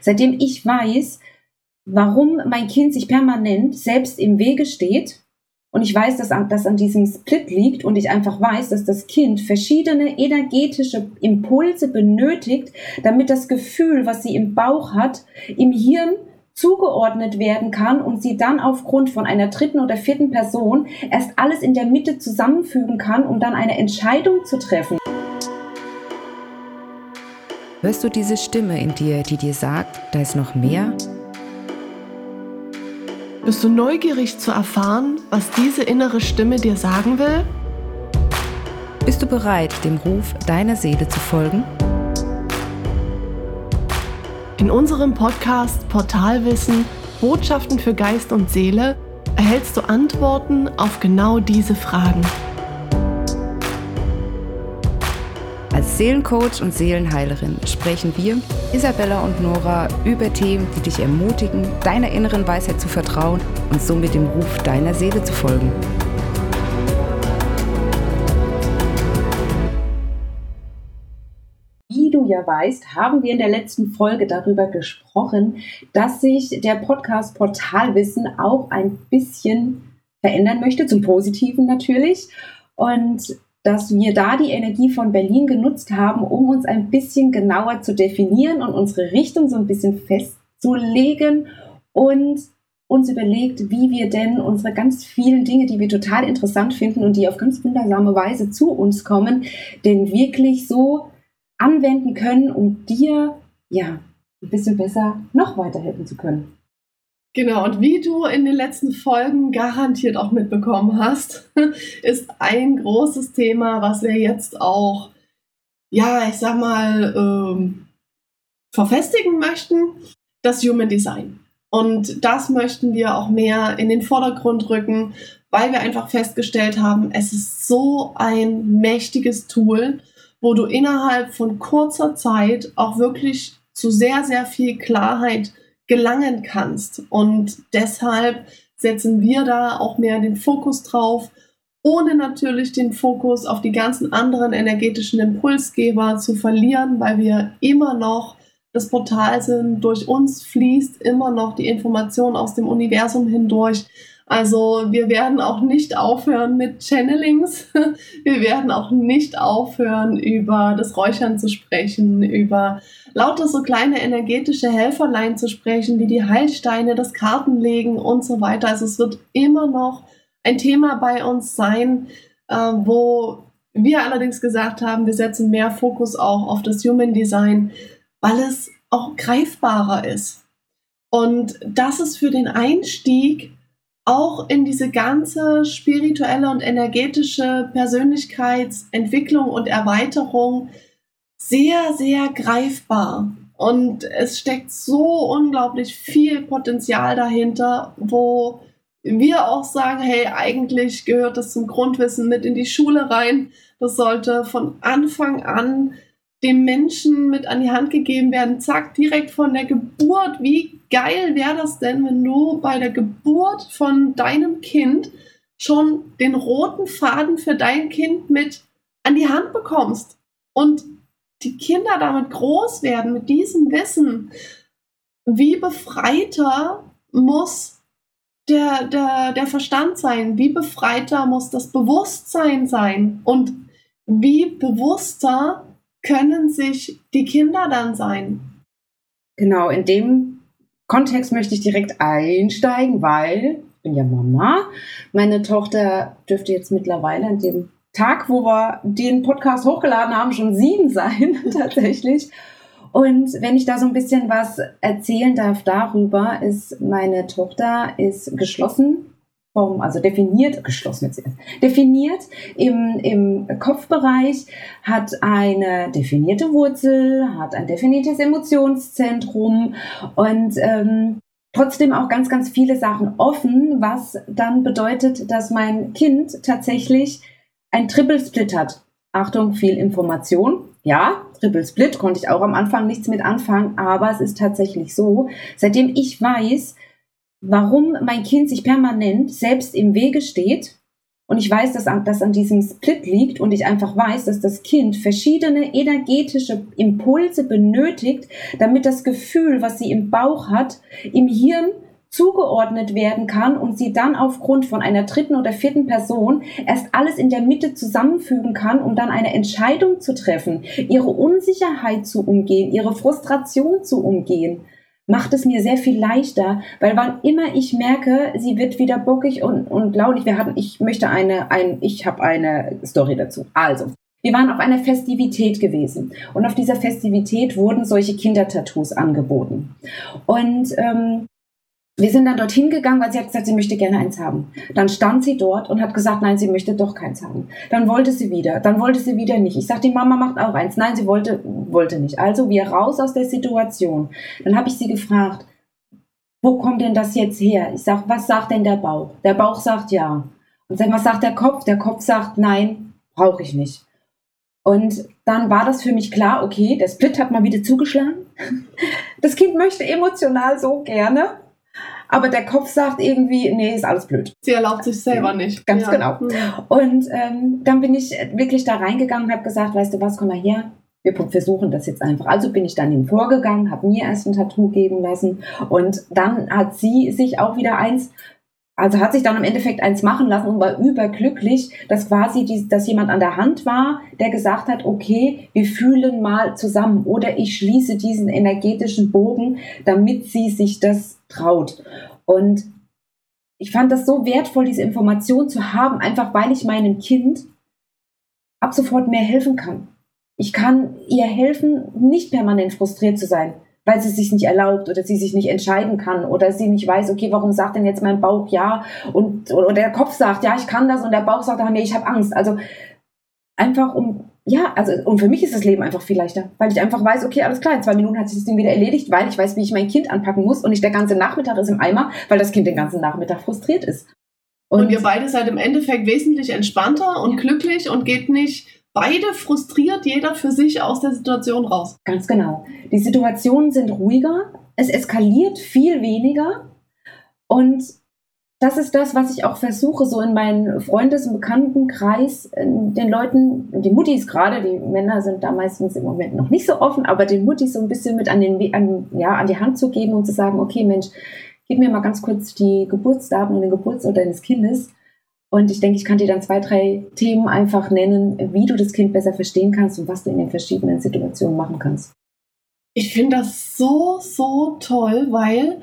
Seitdem ich weiß, warum mein Kind sich permanent selbst im Wege steht und ich weiß, dass das an diesem Split liegt und ich einfach weiß, dass das Kind verschiedene energetische Impulse benötigt, damit das Gefühl, was sie im Bauch hat, im Hirn zugeordnet werden kann und sie dann aufgrund von einer dritten oder vierten Person erst alles in der Mitte zusammenfügen kann, um dann eine Entscheidung zu treffen. Hörst du diese Stimme in dir, die dir sagt, da ist noch mehr? Bist du neugierig zu erfahren, was diese innere Stimme dir sagen will? Bist du bereit, dem Ruf deiner Seele zu folgen? In unserem Podcast Portalwissen Botschaften für Geist und Seele erhältst du Antworten auf genau diese Fragen. Als Seelencoach und Seelenheilerin sprechen wir, Isabella und Nora, über Themen, die dich ermutigen, deiner inneren Weisheit zu vertrauen und somit dem Ruf deiner Seele zu folgen. Wie du ja weißt, haben wir in der letzten Folge darüber gesprochen, dass sich der Podcast Portalwissen auch ein bisschen verändern möchte, zum Positiven natürlich. Und dass wir da die Energie von Berlin genutzt haben, um uns ein bisschen genauer zu definieren und unsere Richtung so ein bisschen festzulegen und uns überlegt, wie wir denn unsere ganz vielen Dinge, die wir total interessant finden und die auf ganz wundersame Weise zu uns kommen, denn wirklich so anwenden können, um dir ja ein bisschen besser noch weiterhelfen zu können. Genau, und wie du in den letzten Folgen garantiert auch mitbekommen hast, ist ein großes Thema, was wir jetzt auch, ja, ich sag mal, ähm, verfestigen möchten, das Human Design. Und das möchten wir auch mehr in den Vordergrund rücken, weil wir einfach festgestellt haben, es ist so ein mächtiges Tool, wo du innerhalb von kurzer Zeit auch wirklich zu sehr, sehr viel Klarheit gelangen kannst. Und deshalb setzen wir da auch mehr den Fokus drauf, ohne natürlich den Fokus auf die ganzen anderen energetischen Impulsgeber zu verlieren, weil wir immer noch das Portal sind, durch uns fließt immer noch die Information aus dem Universum hindurch. Also wir werden auch nicht aufhören mit Channelings. Wir werden auch nicht aufhören, über das Räuchern zu sprechen, über lauter so kleine energetische Helferlein zu sprechen, wie die Heilsteine, das Kartenlegen und so weiter. Also es wird immer noch ein Thema bei uns sein, äh, wo wir allerdings gesagt haben, wir setzen mehr Fokus auch auf das Human Design, weil es auch greifbarer ist. Und das ist für den Einstieg auch in diese ganze spirituelle und energetische Persönlichkeitsentwicklung und Erweiterung sehr, sehr greifbar. Und es steckt so unglaublich viel Potenzial dahinter, wo wir auch sagen, hey, eigentlich gehört das zum Grundwissen mit in die Schule rein. Das sollte von Anfang an dem Menschen mit an die Hand gegeben werden. Zack, direkt von der Geburt. Wie geil wäre das denn, wenn du bei der Geburt von deinem Kind schon den roten Faden für dein Kind mit an die Hand bekommst und die Kinder damit groß werden, mit diesem Wissen, wie befreiter muss der, der, der Verstand sein, wie befreiter muss das Bewusstsein sein und wie bewusster können sich die Kinder dann sein. Genau, in dem Kontext möchte ich direkt einsteigen, weil ich bin ja Mama. Meine Tochter dürfte jetzt mittlerweile an dem Tag, wo wir den Podcast hochgeladen haben, schon sieben sein, tatsächlich. Und wenn ich da so ein bisschen was erzählen darf darüber, ist meine Tochter ist geschlossen vom, also definiert, geschlossen jetzt, definiert im, im Kopfbereich, hat eine definierte Wurzel, hat ein definiertes Emotionszentrum und ähm, trotzdem auch ganz, ganz viele Sachen offen, was dann bedeutet, dass mein Kind tatsächlich ein Triple Split hat. Achtung, viel Information. Ja, Triple Split konnte ich auch am Anfang nichts mit anfangen, aber es ist tatsächlich so, seitdem ich weiß, warum mein Kind sich permanent selbst im Wege steht und ich weiß, dass das an diesem Split liegt und ich einfach weiß, dass das Kind verschiedene energetische Impulse benötigt, damit das Gefühl, was sie im Bauch hat, im Hirn zugeordnet werden kann und sie dann aufgrund von einer dritten oder vierten Person erst alles in der Mitte zusammenfügen kann, um dann eine Entscheidung zu treffen, ihre Unsicherheit zu umgehen, ihre Frustration zu umgehen macht es mir sehr viel leichter, weil wann immer ich merke, sie wird wieder bockig und, und launig, wir hatten, ich möchte eine, ein, ich habe eine Story dazu. Also, wir waren auf einer Festivität gewesen und auf dieser Festivität wurden solche Kindertattoos angeboten. Und ähm, wir sind dann dorthin gegangen, weil sie hat gesagt, sie möchte gerne eins haben. Dann stand sie dort und hat gesagt, nein, sie möchte doch keins haben. Dann wollte sie wieder, dann wollte sie wieder nicht. Ich sagte, die Mama macht auch eins. Nein, sie wollte, wollte nicht. Also wir raus aus der Situation. Dann habe ich sie gefragt, wo kommt denn das jetzt her? Ich sage, was sagt denn der Bauch? Der Bauch sagt ja. Und sag, was sagt der Kopf? Der Kopf sagt, nein, brauche ich nicht. Und dann war das für mich klar, okay, der Split hat mal wieder zugeschlagen. Das Kind möchte emotional so gerne aber der Kopf sagt irgendwie, nee, ist alles blöd. Sie erlaubt sich selber nicht. Ganz ja. genau. Und ähm, dann bin ich wirklich da reingegangen und habe gesagt, weißt du was, komm mal her, wir versuchen das jetzt einfach. Also bin ich dann ihm vorgegangen, habe mir erst ein Tattoo geben lassen und dann hat sie sich auch wieder eins also hat sich dann im Endeffekt eins machen lassen und war überglücklich, dass quasi die, dass jemand an der Hand war, der gesagt hat, okay, wir fühlen mal zusammen oder ich schließe diesen energetischen Bogen, damit sie sich das traut. Und ich fand das so wertvoll, diese Information zu haben, einfach weil ich meinem Kind ab sofort mehr helfen kann. Ich kann ihr helfen, nicht permanent frustriert zu sein weil sie sich nicht erlaubt oder sie sich nicht entscheiden kann oder sie nicht weiß, okay, warum sagt denn jetzt mein Bauch ja und oder der Kopf sagt, ja, ich kann das und der Bauch sagt, nee, ich habe Angst. Also einfach um ja, also und für mich ist das Leben einfach viel leichter, weil ich einfach weiß, okay, alles klar, in zwei Minuten hat sich das Ding wieder erledigt, weil ich weiß, wie ich mein Kind anpacken muss und nicht der ganze Nachmittag ist im Eimer, weil das Kind den ganzen Nachmittag frustriert ist. Und, und ihr beide seid im Endeffekt wesentlich entspannter und glücklich und geht nicht beide frustriert, jeder für sich aus der Situation raus. Ganz genau. Die Situationen sind ruhiger, es eskaliert viel weniger und das ist das, was ich auch versuche, so in meinen Freundes- und Bekanntenkreis, den Leuten, die Muttis gerade, die Männer sind da meistens im Moment noch nicht so offen, aber den Muttis so ein bisschen mit an, den, an, ja, an die Hand zu geben und zu sagen, okay, Mensch, gib mir mal ganz kurz die Geburtsdaten und den Geburtsort deines Kindes und ich denke, ich kann dir dann zwei, drei Themen einfach nennen, wie du das Kind besser verstehen kannst und was du in den verschiedenen Situationen machen kannst. Ich finde das so, so toll, weil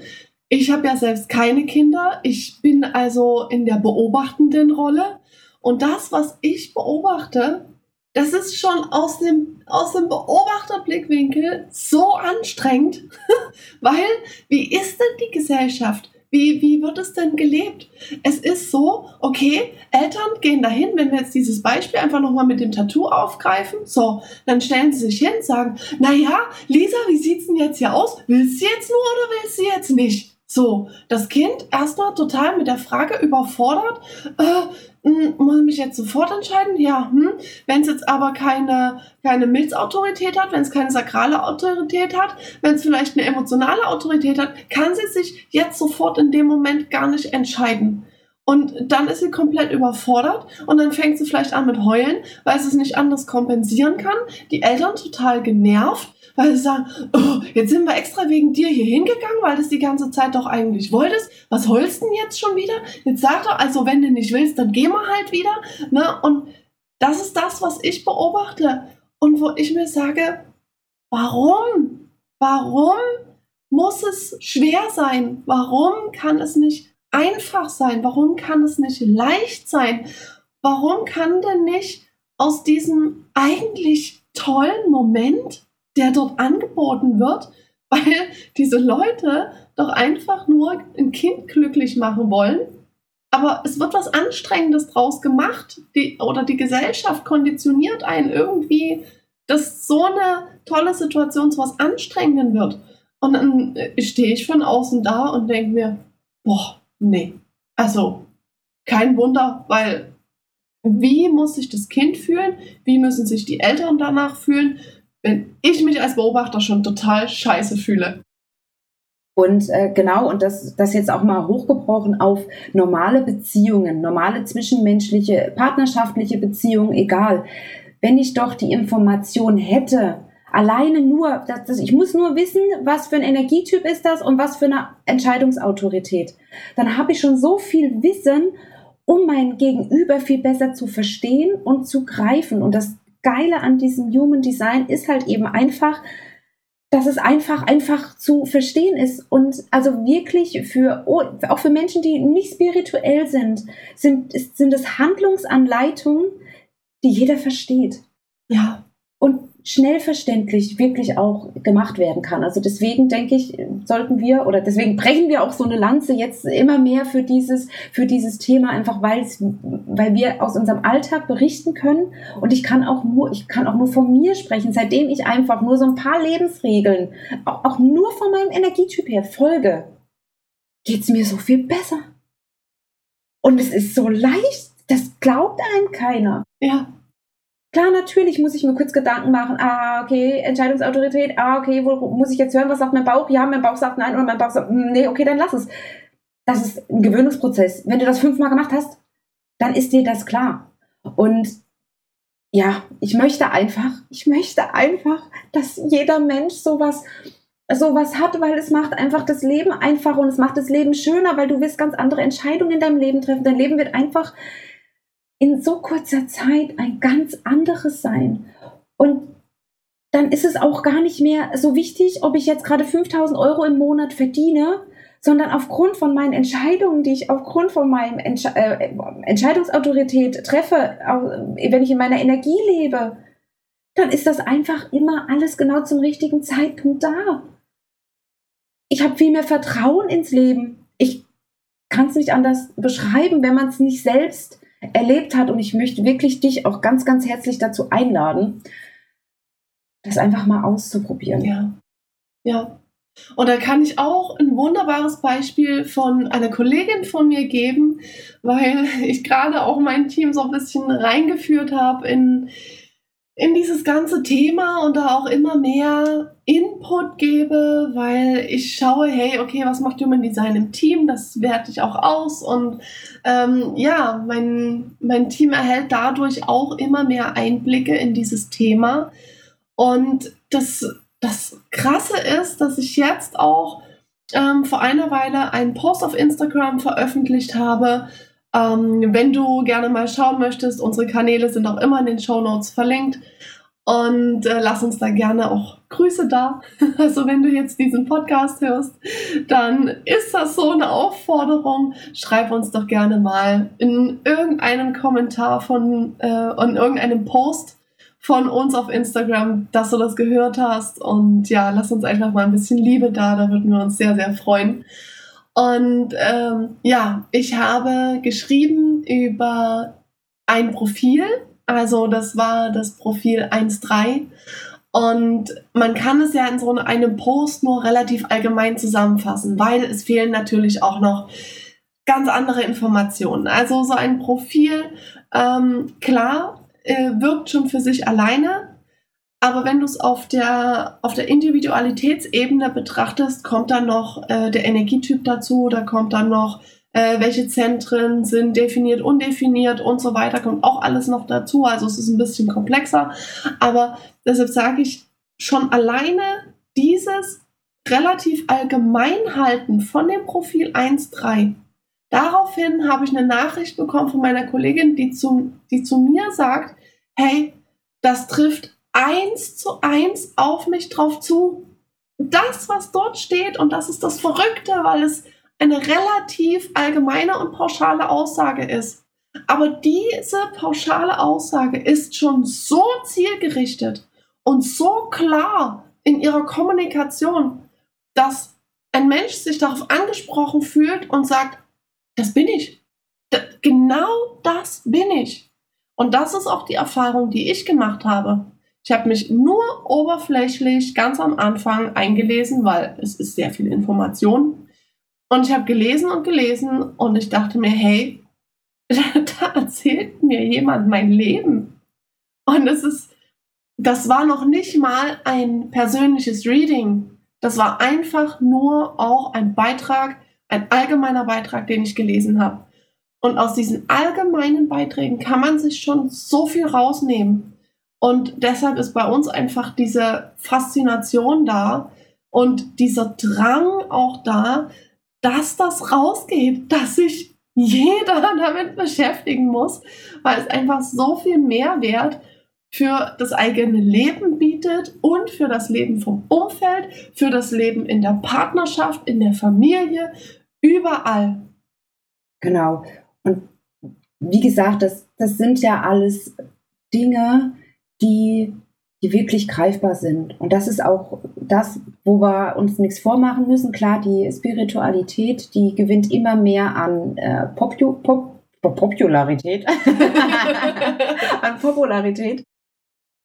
ich habe ja selbst keine Kinder. Ich bin also in der beobachtenden Rolle. Und das, was ich beobachte, das ist schon aus dem, aus dem Beobachterblickwinkel so anstrengend, weil wie ist denn die Gesellschaft? Wie, wie wird es denn gelebt? Es ist so, okay, Eltern gehen dahin, wenn wir jetzt dieses Beispiel einfach nochmal mit dem Tattoo aufgreifen, so, dann stellen sie sich hin, sagen, naja, Lisa, wie sieht's denn jetzt hier aus? Willst du jetzt nur oder willst du jetzt nicht? So, das Kind erstmal total mit der Frage überfordert, äh, hm, muss ich mich jetzt sofort entscheiden? Ja, hm. wenn es jetzt aber keine, keine Milzautorität hat, wenn es keine sakrale Autorität hat, wenn es vielleicht eine emotionale Autorität hat, kann sie sich jetzt sofort in dem Moment gar nicht entscheiden. Und dann ist sie komplett überfordert und dann fängt sie vielleicht an mit Heulen, weil sie es nicht anders kompensieren kann. Die Eltern total genervt weil sie sagen, oh, jetzt sind wir extra wegen dir hier hingegangen, weil du es die ganze Zeit doch eigentlich wolltest. Was du denn jetzt schon wieder? Jetzt sag doch, also wenn du nicht willst, dann geh mal halt wieder. Ne? Und das ist das, was ich beobachte. Und wo ich mir sage, warum? Warum muss es schwer sein? Warum kann es nicht einfach sein? Warum kann es nicht leicht sein? Warum kann denn nicht aus diesem eigentlich tollen Moment der dort angeboten wird, weil diese Leute doch einfach nur ein Kind glücklich machen wollen. Aber es wird was Anstrengendes draus gemacht die, oder die Gesellschaft konditioniert einen irgendwie, dass so eine tolle Situation zu was Anstrengenden wird. Und dann äh, stehe ich von außen da und denke mir, boah, nee. Also, kein Wunder, weil wie muss sich das Kind fühlen? Wie müssen sich die Eltern danach fühlen? wenn ich mich als Beobachter schon total scheiße fühle. Und äh, genau, und das, das jetzt auch mal hochgebrochen auf normale Beziehungen, normale zwischenmenschliche, partnerschaftliche Beziehungen, egal. Wenn ich doch die Information hätte, alleine nur, das, das, ich muss nur wissen, was für ein Energietyp ist das und was für eine Entscheidungsautorität. Dann habe ich schon so viel Wissen, um mein Gegenüber viel besser zu verstehen und zu greifen. Und das Geile an diesem Human Design ist halt eben einfach, dass es einfach, einfach zu verstehen ist. Und also wirklich für, oh, auch für Menschen, die nicht spirituell sind, sind, sind es Handlungsanleitungen, die jeder versteht. Ja. Und schnell verständlich wirklich auch gemacht werden kann. Also deswegen denke ich, sollten wir oder deswegen brechen wir auch so eine Lanze jetzt immer mehr für dieses, für dieses Thema, einfach weil wir aus unserem Alltag berichten können. Und ich kann auch nur, ich kann auch nur von mir sprechen, seitdem ich einfach nur so ein paar Lebensregeln, auch, auch nur von meinem Energietyp her folge, geht es mir so viel besser. Und es ist so leicht, das glaubt einem keiner. Ja. Klar, natürlich muss ich mir kurz Gedanken machen. Ah, okay, Entscheidungsautorität. Ah, okay, wo muss ich jetzt hören? Was sagt mein Bauch? Ja, mein Bauch sagt nein oder mein Bauch sagt, hm, nee, okay, dann lass es. Das ist ein Gewöhnungsprozess. Wenn du das fünfmal gemacht hast, dann ist dir das klar. Und ja, ich möchte einfach, ich möchte einfach, dass jeder Mensch sowas, sowas hat, weil es macht einfach das Leben einfacher und es macht das Leben schöner, weil du wirst ganz andere Entscheidungen in deinem Leben treffen. Dein Leben wird einfach in so kurzer Zeit ein ganz anderes sein. Und dann ist es auch gar nicht mehr so wichtig, ob ich jetzt gerade 5000 Euro im Monat verdiene, sondern aufgrund von meinen Entscheidungen, die ich aufgrund von meinem Entsche äh, Entscheidungsautorität treffe, wenn ich in meiner Energie lebe, dann ist das einfach immer alles genau zum richtigen Zeitpunkt da. Ich habe viel mehr Vertrauen ins Leben. Ich kann es nicht anders beschreiben, wenn man es nicht selbst erlebt hat. Und ich möchte wirklich dich auch ganz, ganz herzlich dazu einladen, das einfach mal auszuprobieren. Ja. Ja. Und da kann ich auch ein wunderbares Beispiel von einer Kollegin von mir geben, weil ich gerade auch mein Team so ein bisschen reingeführt habe in in dieses ganze Thema und da auch immer mehr Input gebe, weil ich schaue, hey, okay, was macht Human Design im Team? Das werte ich auch aus und ähm, ja, mein, mein Team erhält dadurch auch immer mehr Einblicke in dieses Thema. Und das, das Krasse ist, dass ich jetzt auch ähm, vor einer Weile einen Post auf Instagram veröffentlicht habe, ähm, wenn du gerne mal schauen möchtest, unsere Kanäle sind auch immer in den Show Notes verlinkt. Und äh, lass uns da gerne auch Grüße da. Also wenn du jetzt diesen Podcast hörst, dann ist das so eine Aufforderung. Schreib uns doch gerne mal in irgendeinem Kommentar von, äh, in irgendeinem Post von uns auf Instagram, dass du das gehört hast. Und ja, lass uns einfach mal ein bisschen Liebe da. Da würden wir uns sehr, sehr freuen. Und ähm, ja, ich habe geschrieben über ein Profil. Also das war das Profil 1.3. Und man kann es ja in so einem Post nur relativ allgemein zusammenfassen, weil es fehlen natürlich auch noch ganz andere Informationen. Also so ein Profil, ähm, klar, äh, wirkt schon für sich alleine, aber wenn du es auf der, auf der Individualitätsebene betrachtest, kommt dann noch äh, der Energietyp dazu, da kommt dann noch, äh, welche Zentren sind definiert, undefiniert und so weiter, kommt auch alles noch dazu. Also es ist ein bisschen komplexer. Aber deshalb sage ich schon alleine dieses relativ allgemein halten von dem Profil 1.3. Daraufhin habe ich eine Nachricht bekommen von meiner Kollegin, die zu, die zu mir sagt, hey, das trifft eins zu eins auf mich drauf zu. Das, was dort steht, und das ist das Verrückte, weil es eine relativ allgemeine und pauschale Aussage ist. Aber diese pauschale Aussage ist schon so zielgerichtet und so klar in ihrer Kommunikation, dass ein Mensch sich darauf angesprochen fühlt und sagt, das bin ich. genau das bin ich. Und das ist auch die Erfahrung, die ich gemacht habe. Ich habe mich nur oberflächlich ganz am Anfang eingelesen, weil es ist sehr viel Information. Und ich habe gelesen und gelesen und ich dachte mir, hey, da erzählt mir jemand mein Leben. Und es ist, das war noch nicht mal ein persönliches Reading. Das war einfach nur auch ein Beitrag, ein allgemeiner Beitrag, den ich gelesen habe. Und aus diesen allgemeinen Beiträgen kann man sich schon so viel rausnehmen. Und deshalb ist bei uns einfach diese Faszination da und dieser Drang auch da, dass das rausgeht, dass sich jeder damit beschäftigen muss, weil es einfach so viel Mehrwert für das eigene Leben bietet und für das Leben vom Umfeld, für das Leben in der Partnerschaft, in der Familie, überall. Genau. Und wie gesagt, das, das sind ja alles Dinge, die, die wirklich greifbar sind. Und das ist auch das, wo wir uns nichts vormachen müssen. Klar, die Spiritualität, die gewinnt immer mehr an äh, Popu Pop Popularität. an Popularität.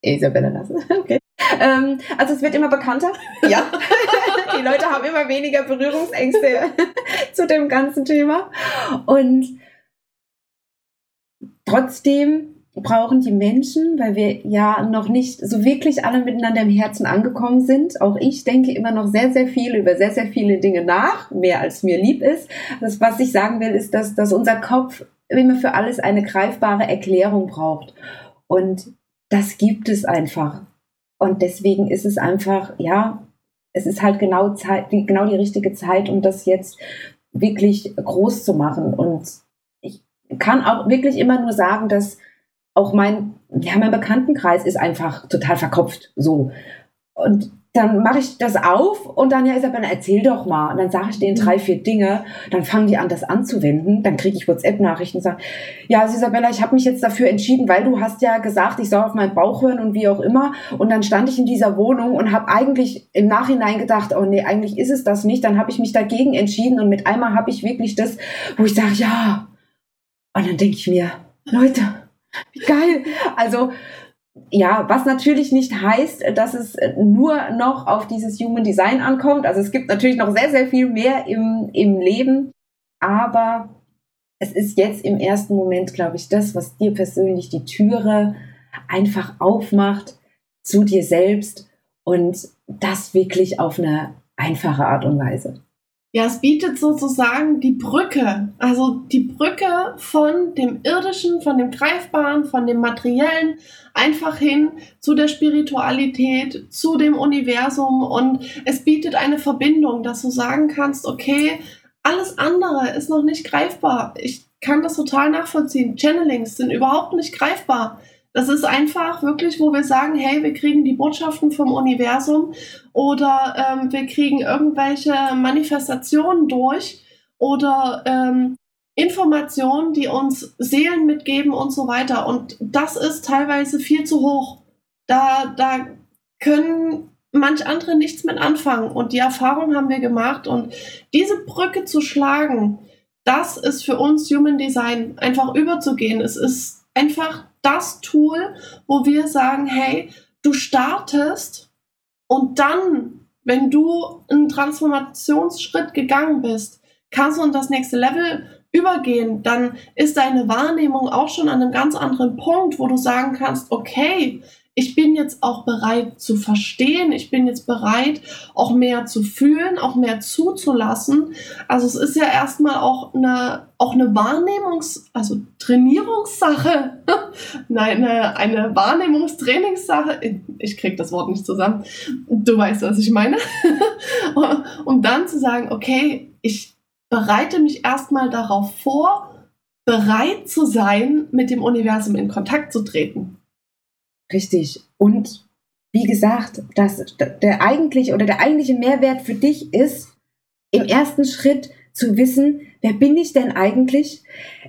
Isabella lassen. Okay. Ähm, also es wird immer bekannter. Ja. die Leute haben immer weniger Berührungsängste zu dem ganzen Thema. Und trotzdem brauchen die Menschen, weil wir ja noch nicht so wirklich alle miteinander im Herzen angekommen sind. Auch ich denke immer noch sehr, sehr viel über sehr, sehr viele Dinge nach, mehr als mir lieb ist. Das, was ich sagen will, ist, dass, dass unser Kopf immer für alles eine greifbare Erklärung braucht. Und das gibt es einfach. Und deswegen ist es einfach, ja, es ist halt genau, Zeit, genau die richtige Zeit, um das jetzt wirklich groß zu machen. Und ich kann auch wirklich immer nur sagen, dass auch mein, ja, mein Bekanntenkreis ist einfach total verkopft, so. Und dann mache ich das auf und dann, ja, Isabella, erzähl doch mal. Und dann sage ich denen drei, vier Dinge. Dann fangen die an, das anzuwenden. Dann kriege ich WhatsApp-Nachrichten und sage, ja, also Isabella, ich habe mich jetzt dafür entschieden, weil du hast ja gesagt, ich soll auf meinen Bauch hören und wie auch immer. Und dann stand ich in dieser Wohnung und habe eigentlich im Nachhinein gedacht, oh nee, eigentlich ist es das nicht. Dann habe ich mich dagegen entschieden und mit einmal habe ich wirklich das, wo ich sage, ja. Und dann denke ich mir, Leute, wie geil. Also, ja, was natürlich nicht heißt, dass es nur noch auf dieses Human Design ankommt. Also es gibt natürlich noch sehr, sehr viel mehr im, im Leben. Aber es ist jetzt im ersten Moment, glaube ich, das, was dir persönlich die Türe einfach aufmacht zu dir selbst und das wirklich auf eine einfache Art und Weise. Ja, es bietet sozusagen die Brücke, also die Brücke von dem irdischen, von dem greifbaren, von dem materiellen einfach hin zu der Spiritualität, zu dem Universum und es bietet eine Verbindung, dass du sagen kannst, okay, alles andere ist noch nicht greifbar. Ich kann das total nachvollziehen. Channelings sind überhaupt nicht greifbar. Das ist einfach wirklich, wo wir sagen, hey, wir kriegen die Botschaften vom Universum oder ähm, wir kriegen irgendwelche Manifestationen durch oder ähm, Informationen, die uns Seelen mitgeben und so weiter. Und das ist teilweise viel zu hoch. Da, da können manch andere nichts mit anfangen. Und die Erfahrung haben wir gemacht. Und diese Brücke zu schlagen, das ist für uns Human Design einfach überzugehen. Es ist einfach das Tool, wo wir sagen, hey, du startest und dann, wenn du einen Transformationsschritt gegangen bist, kannst du in das nächste Level übergehen, dann ist deine Wahrnehmung auch schon an einem ganz anderen Punkt, wo du sagen kannst, okay, ich bin jetzt auch bereit zu verstehen, ich bin jetzt bereit, auch mehr zu fühlen, auch mehr zuzulassen. Also es ist ja erstmal auch eine, auch eine Wahrnehmungs-, also Trainierungssache, nein, eine, eine Wahrnehmungstrainingssache. Ich krieg das Wort nicht zusammen. Du weißt, was ich meine. um dann zu sagen, okay, ich bereite mich erstmal darauf vor, bereit zu sein, mit dem Universum in Kontakt zu treten. Richtig. Und wie gesagt, dass der eigentliche oder der eigentliche Mehrwert für dich ist, im ersten Schritt zu wissen, wer bin ich denn eigentlich?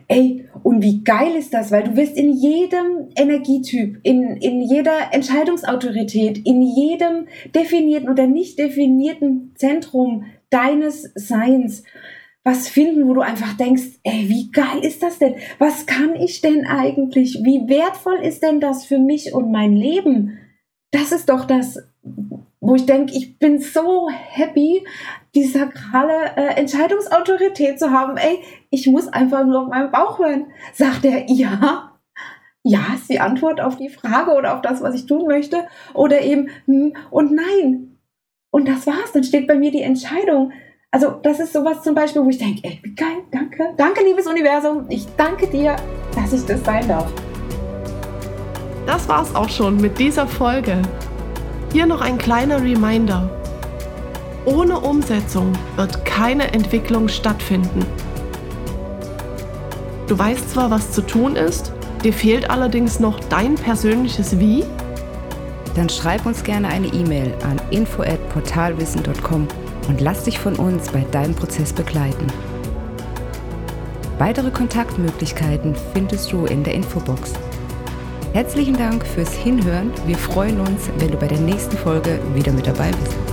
Ey, und wie geil ist das, weil du wirst in jedem Energietyp, in, in jeder Entscheidungsautorität, in jedem definierten oder nicht definierten Zentrum deines Seins was finden, wo du einfach denkst, ey, wie geil ist das denn? Was kann ich denn eigentlich? Wie wertvoll ist denn das für mich und mein Leben? Das ist doch das, wo ich denke, ich bin so happy, die sakrale äh, Entscheidungsautorität zu haben. Ey, ich muss einfach nur auf meinen Bauch hören. Sagt er, ja, ja, ist die Antwort auf die Frage oder auf das, was ich tun möchte. Oder eben, hm, und nein. Und das war's. Dann steht bei mir die Entscheidung. Also, das ist sowas zum Beispiel, wo ich denke, ey, wie geil, danke, danke, liebes Universum. Ich danke dir, dass ich das sein darf. Das war's auch schon mit dieser Folge. Hier noch ein kleiner Reminder. Ohne Umsetzung wird keine Entwicklung stattfinden. Du weißt zwar, was zu tun ist, dir fehlt allerdings noch dein persönliches Wie? Dann schreib uns gerne eine E-Mail an info@portalwissen.com und lass dich von uns bei deinem Prozess begleiten. Weitere Kontaktmöglichkeiten findest du in der Infobox. Herzlichen Dank fürs Hinhören. Wir freuen uns, wenn du bei der nächsten Folge wieder mit dabei bist.